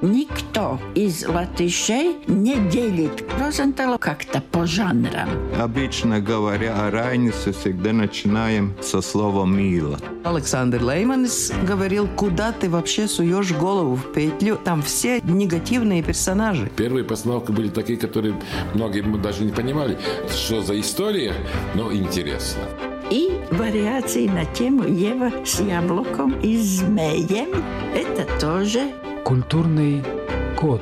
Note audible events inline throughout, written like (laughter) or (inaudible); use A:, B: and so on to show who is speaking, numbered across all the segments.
A: Никто из латышей не делит Розентала как-то по жанрам.
B: Обычно говоря о Райнисе, всегда начинаем со слова «мило».
C: Александр Лейманс говорил, куда ты вообще суешь голову в петлю, там все негативные персонажи.
D: Первые постановки были такие, которые многие даже не понимали, что за история, но интересно.
A: И вариации на тему Ева с яблоком и змеем – это тоже
E: Культурный код.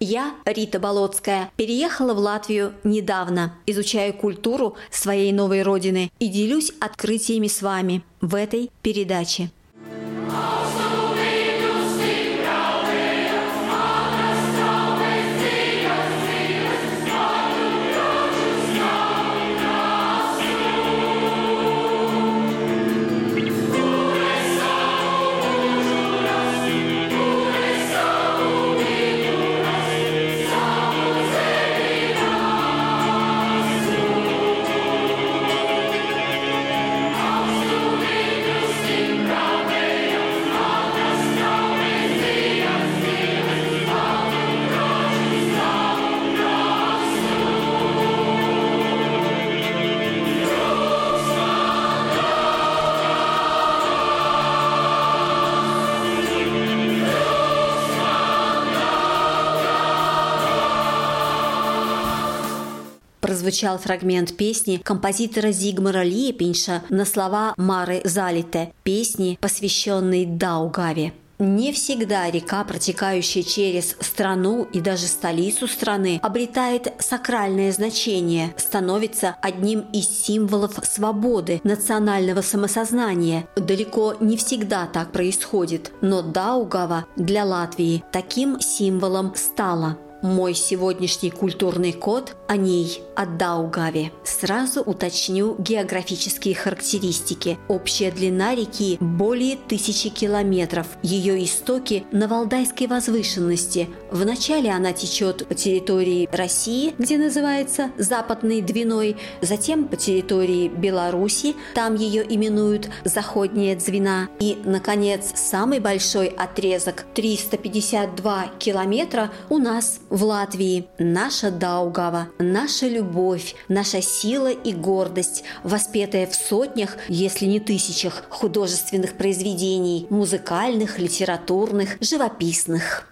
F: Я, Рита Болотская, переехала в Латвию недавно, изучаю культуру своей новой родины и делюсь открытиями с вами в этой передаче. Прозвучал фрагмент песни композитора Зигмара Лепинша на слова Мары Залите, песни, посвященной Даугаве. Не всегда река, протекающая через страну и даже столицу страны, обретает сакральное значение, становится одним из символов свободы, национального самосознания. Далеко не всегда так происходит, но Даугава для Латвии таким символом стала. Мой сегодняшний культурный код о ней, о Даугаве. Сразу уточню географические характеристики. Общая длина реки более тысячи километров. Ее истоки на Валдайской возвышенности. Вначале она течет по территории России, где называется Западной Двиной, затем по территории Беларуси, там ее именуют Заходняя Двина, и, наконец, самый большой отрезок 352 километра у нас в Латвии. Наша Даугава, наша любовь, наша сила и гордость, воспетая в сотнях, если не тысячах художественных произведений, музыкальных, литературных, живописных.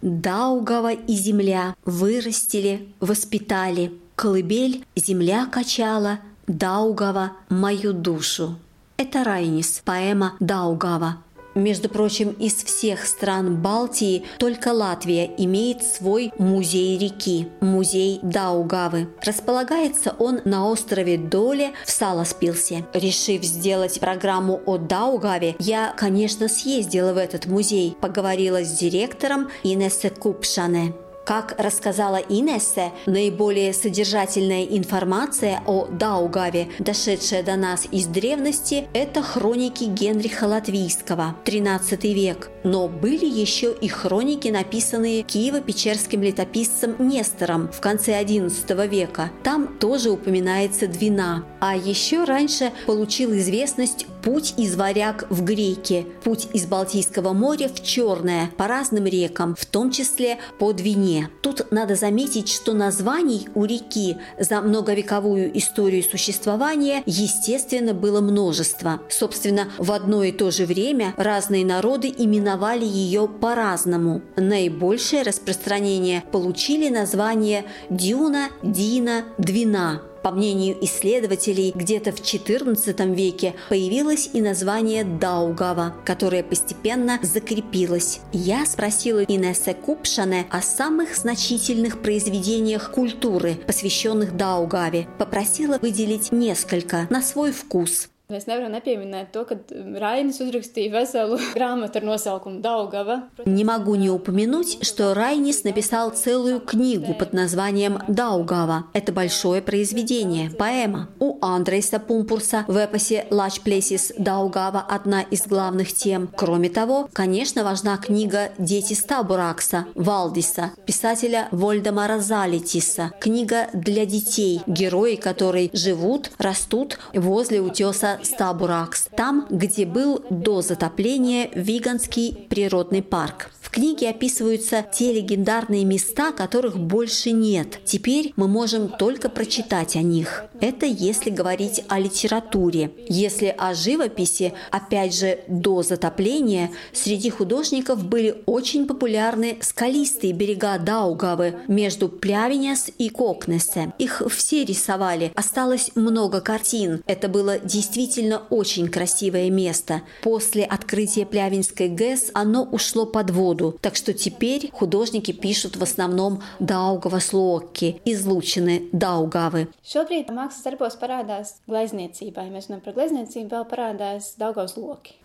F: Даугава и земля вырастили, воспитали. Колыбель земля качала, Даугава мою душу. Это Райнис, поэма Даугава. Между прочим, из всех стран Балтии только Латвия имеет свой музей реки – музей Даугавы. Располагается он на острове Доле в Саласпилсе. Решив сделать программу о Даугаве, я, конечно, съездила в этот музей, поговорила с директором Инессе Купшане. Как рассказала Инессе, наиболее содержательная информация о Даугаве, дошедшая до нас из древности, это хроники Генриха Латвийского, 13 век. Но были еще и хроники, написанные Киево-Печерским летописцем Нестором в конце XI века. Там тоже упоминается Двина. А еще раньше получил известность путь из Варяг в Греки, путь из Балтийского моря в Черное по разным рекам, в том числе по Двине. Тут надо заметить, что названий у реки за многовековую историю существования, естественно, было множество. Собственно, в одно и то же время разные народы именовали ее по-разному. Наибольшее распространение получили названия Дюна, Дина, Двина. По мнению исследователей, где-то в XIV веке появилось и название Даугава, которое постепенно закрепилось. Я спросила Инессе Купшане о самых значительных произведениях культуры, посвященных Даугаве. Попросила выделить несколько на свой вкус.
G: Mēs nevaram nepieminēt to, ka Rainis uzrakstīja veselu (laughs) grāmatu ar nosaukumu Daugava.
F: Не могу не упомянуть, что Райнис написал целую книгу под названием «Даугава». Это большое произведение, поэма. У Андрейса Пумпурса в эпосе «Лач Плесис Даугава» одна из главных тем. Кроме того, конечно, важна книга «Дети Стабуракса» Валдиса, писателя Вольдемара Залитиса. Книга для детей, герои которой живут, растут возле утеса Стабуракс, там, где был до затопления Виганский природный парк книге описываются те легендарные места, которых больше нет. Теперь мы можем только прочитать о них. Это если говорить о литературе. Если о живописи, опять же, до затопления, среди художников были очень популярны скалистые берега Даугавы между Плявенес и Кокнесе. Их все рисовали. Осталось много картин. Это было действительно очень красивое место. После открытия Плявинской ГЭС оно ушло под воду году. Так что теперь художники пишут в основном Daugavas loki, izlūčini Daugavы.
G: Šobrīd mākslas darbos parādās glezniecībā. Ja mēs runājam par glezniecību, vēl parādās Daugavas loki.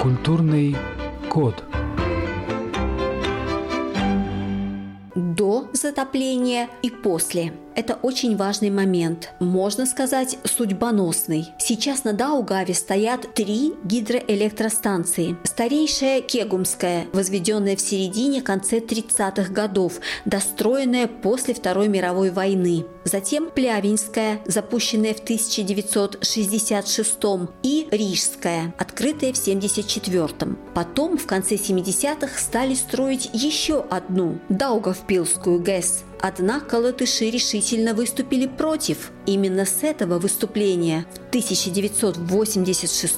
E: Культурный код.
F: До затопления и после – это очень важный момент, можно сказать, судьбоносный. Сейчас на Даугаве стоят три гидроэлектростанции. Старейшая Кегумская, возведенная в середине-конце 30-х годов, достроенная после Второй мировой войны. Затем Плявинская, запущенная в 1966 и Рижская, открытая в 1974. Потом, в конце 70-х, стали строить еще одну – Даугавпилскую ГЭС – Однако латыши решительно выступили против. Именно с этого выступления в 1986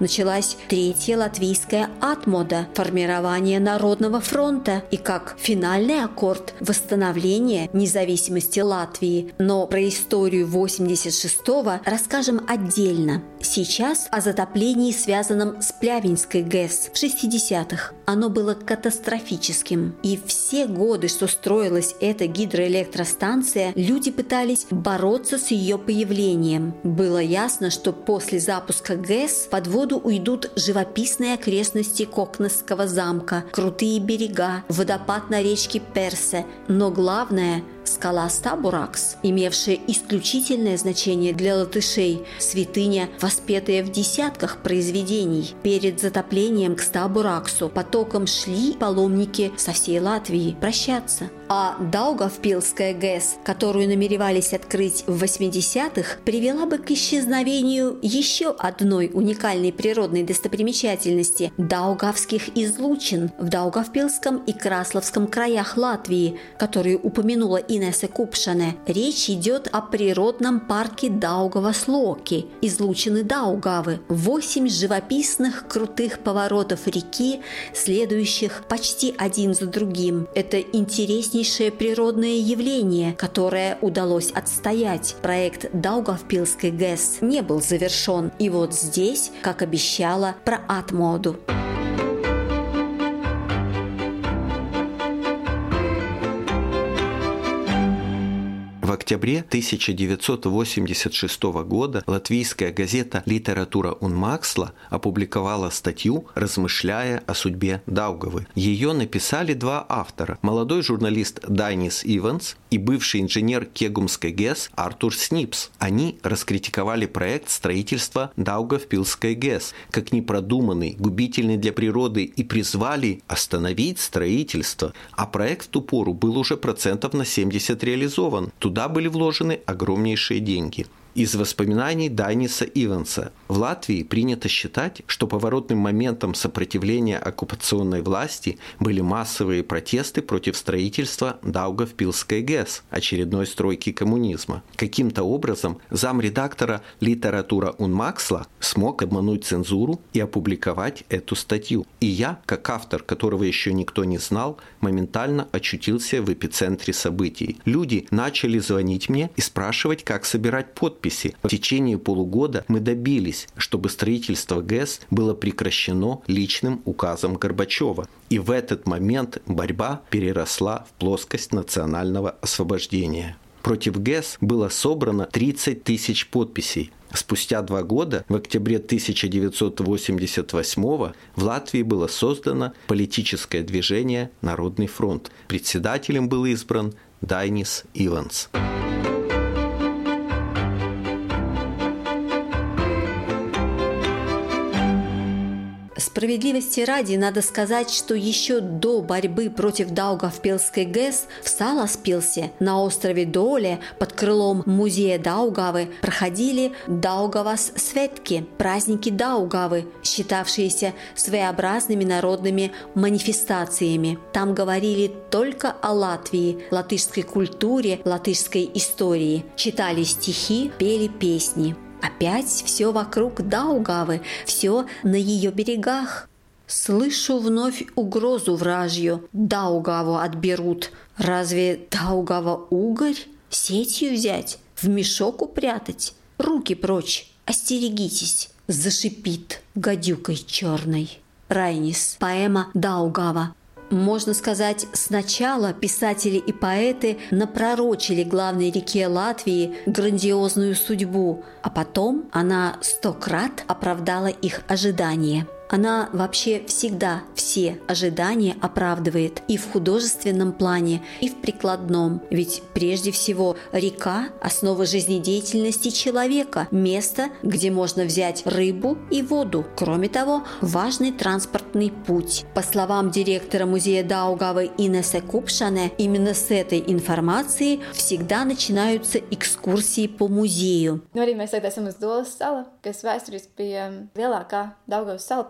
F: началась Третья латвийская атмода – формирование Народного фронта и как финальный аккорд – восстановление независимости Латвии. Но про историю 86-го расскажем отдельно. Сейчас о затоплении, связанном с Плявинской ГЭС в 60-х. Оно было катастрофическим. И все годы, что строилась эта гидроэлектростанция, люди пытались бороться с ее появлением. Было ясно, что после запуска ГЭС под воду уйдут живописные окрестности Кокнесского замка, крутые берега, водопад на речке Персе. Но главное – скала Стабуракс, имевшая исключительное значение для латышей, святыня, воспетая в десятках произведений. Перед затоплением к Стабураксу потоком шли паломники со всей Латвии прощаться. А Даугавпилская ГЭС, которую намеревались открыть в 80-х, привела бы к исчезновению еще одной уникальной природной достопримечательности – Даугавских излучин в Даугавпилском и Красловском краях Латвии, которые упомянула Инесса Купшане. Речь идет о природном парке Даугава-Слоки, излучины Даугавы. Восемь живописных крутых поворотов реки, следующих почти один за другим. Это интереснейшее природное явление, которое удалось отстоять. Проект Даугавпилской ГЭС не был завершен. И вот здесь, как обещала, про Атмоду.
H: Октябре 1986 года латвийская газета «Литература Унмаксла» опубликовала статью, размышляя о судьбе Даугавы. Ее написали два автора – молодой журналист Дайнис Иванс и бывший инженер Кегумской ГЭС Артур Снипс. Они раскритиковали проект строительства Даугавпилской ГЭС как непродуманный, губительный для природы и призвали остановить строительство. А проект в ту пору был уже процентов на 70 реализован. Туда были вложены огромнейшие деньги – из воспоминаний Дайниса Иванса. В Латвии принято считать, что поворотным моментом сопротивления оккупационной власти были массовые протесты против строительства Даугавпилской ГЭС, очередной стройки коммунизма. Каким-то образом замредактора «Литература Унмаксла» смог обмануть цензуру и опубликовать эту статью. И я, как автор, которого еще никто не знал, моментально очутился в эпицентре событий. Люди начали звонить мне и спрашивать, как собирать подписи подписи. В течение полугода мы добились, чтобы строительство ГЭС было прекращено личным указом Горбачева. И в этот момент борьба переросла в плоскость национального освобождения. Против ГЭС было собрано 30 тысяч подписей. Спустя два года, в октябре 1988 в Латвии было создано политическое движение «Народный фронт». Председателем был избран Дайнис Иванс.
F: Справедливости ради надо сказать, что еще до борьбы против Даугавпилской ГЭС в Саласпилсе на острове Доле под крылом музея Даугавы проходили Даугавас Светки, праздники Даугавы, считавшиеся своеобразными народными манифестациями. Там говорили только о Латвии, латышской культуре, латышской истории, читали стихи, пели песни. Опять все вокруг Даугавы, все на ее берегах. Слышу вновь угрозу вражью. Даугаву отберут. Разве Даугава угорь? Сетью взять? В мешок упрятать? Руки прочь, остерегитесь. Зашипит гадюкой черной. Райнис. Поэма Даугава. Можно сказать, сначала писатели и поэты напророчили главной реке Латвии грандиозную судьбу, а потом она сто крат оправдала их ожидания – она вообще всегда все ожидания оправдывает и в художественном плане, и в прикладном. Ведь прежде всего река – основа жизнедеятельности человека, место, где можно взять рыбу и воду. Кроме того, важный транспортный путь. По словам директора музея Даугавы Инесе Купшане, именно с этой информации всегда начинаются экскурсии по музею.
G: Nu, arī mēs tagad esam uz Dolas sala, kas vēsturiski bija lielākā Daugavas sala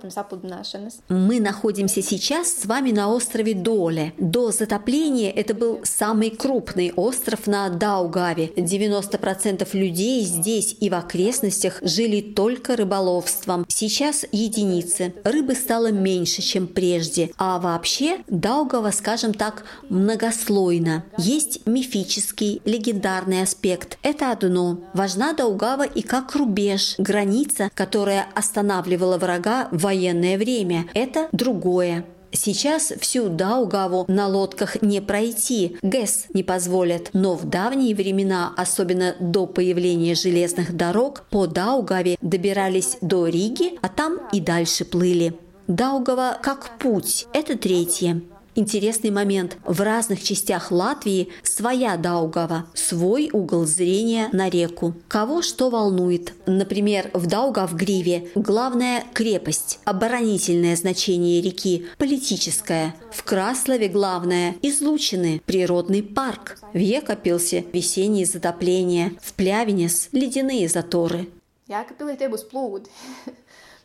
F: мы находимся сейчас с вами на острове Доле. До затопления это был самый крупный остров на Даугаве. 90% людей здесь и в окрестностях жили только рыболовством. Сейчас единицы. Рыбы стало меньше, чем прежде. А вообще Даугава, скажем так, многослойно. Есть мифический, легендарный аспект. Это одно. Важна Даугава и как рубеж, граница, которая останавливала врага в военное время. Это другое. Сейчас всю Даугаву на лодках не пройти, ГЭС не позволят, но в давние времена, особенно до появления железных дорог, по Даугаве добирались до Риги, а там и дальше плыли. Даугава как путь – это третье. Интересный момент. В разных частях Латвии своя Даугава, свой угол зрения на реку. Кого что волнует. Например, в Даугавгриве главная крепость, оборонительное значение реки, политическое. В Краслове главное – излучины, природный парк. В Екапилсе – весенние затопления. В Плявинес – ледяные заторы.
G: Jēkabīlī tie būs plūdi.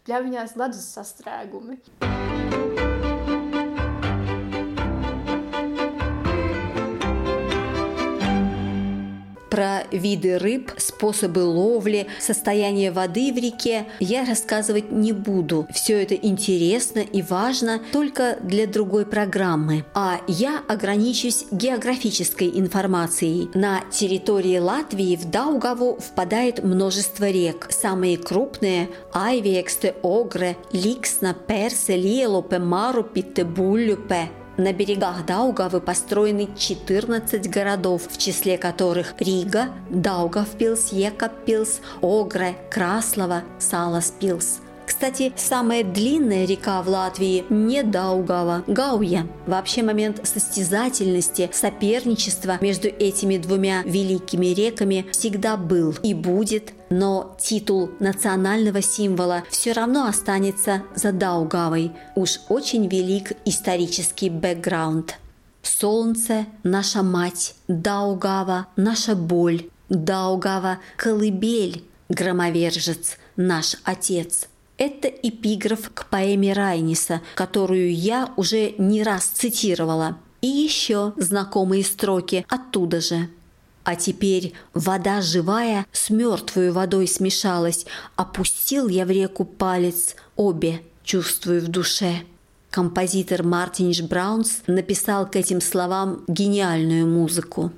G: Pļaviņās ledus sastrēgumi.
F: Про виды рыб, способы ловли, состояние воды в реке я рассказывать не буду. Все это интересно и важно только для другой программы. А я ограничусь географической информацией. На территории Латвии в Даугаву впадает множество рек. Самые крупные – Айвиексте, Огре, Ликсна, Персе, Лиелопе, Марупите, Буллюпе – на берегах Даугавы построены 14 городов, в числе которых Рига, Даугавпилс, Екаппилс, Огре, Краслова, Саласпилс – кстати, самая длинная река в Латвии не Даугава, Гауя. Вообще момент состязательности, соперничества между этими двумя великими реками всегда был и будет, но титул национального символа все равно останется за Даугавой. Уж очень велик исторический бэкграунд. Солнце – наша мать, Даугава – наша боль, Даугава – колыбель, громовержец – наш отец – это эпиграф к поэме Райниса, которую я уже не раз цитировала. И еще знакомые строки оттуда же. А теперь вода живая с мертвой водой смешалась. Опустил я в реку палец, обе чувствую в душе. Композитор Мартинш Браунс написал к этим словам гениальную музыку.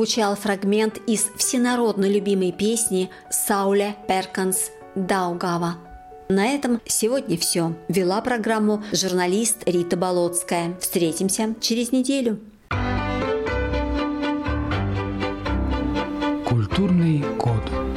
F: Звучал фрагмент из всенародно любимой песни Сауля Перканс Даугава. На этом сегодня все. Вела программу журналист Рита Болотская. Встретимся через неделю.
E: Культурный код.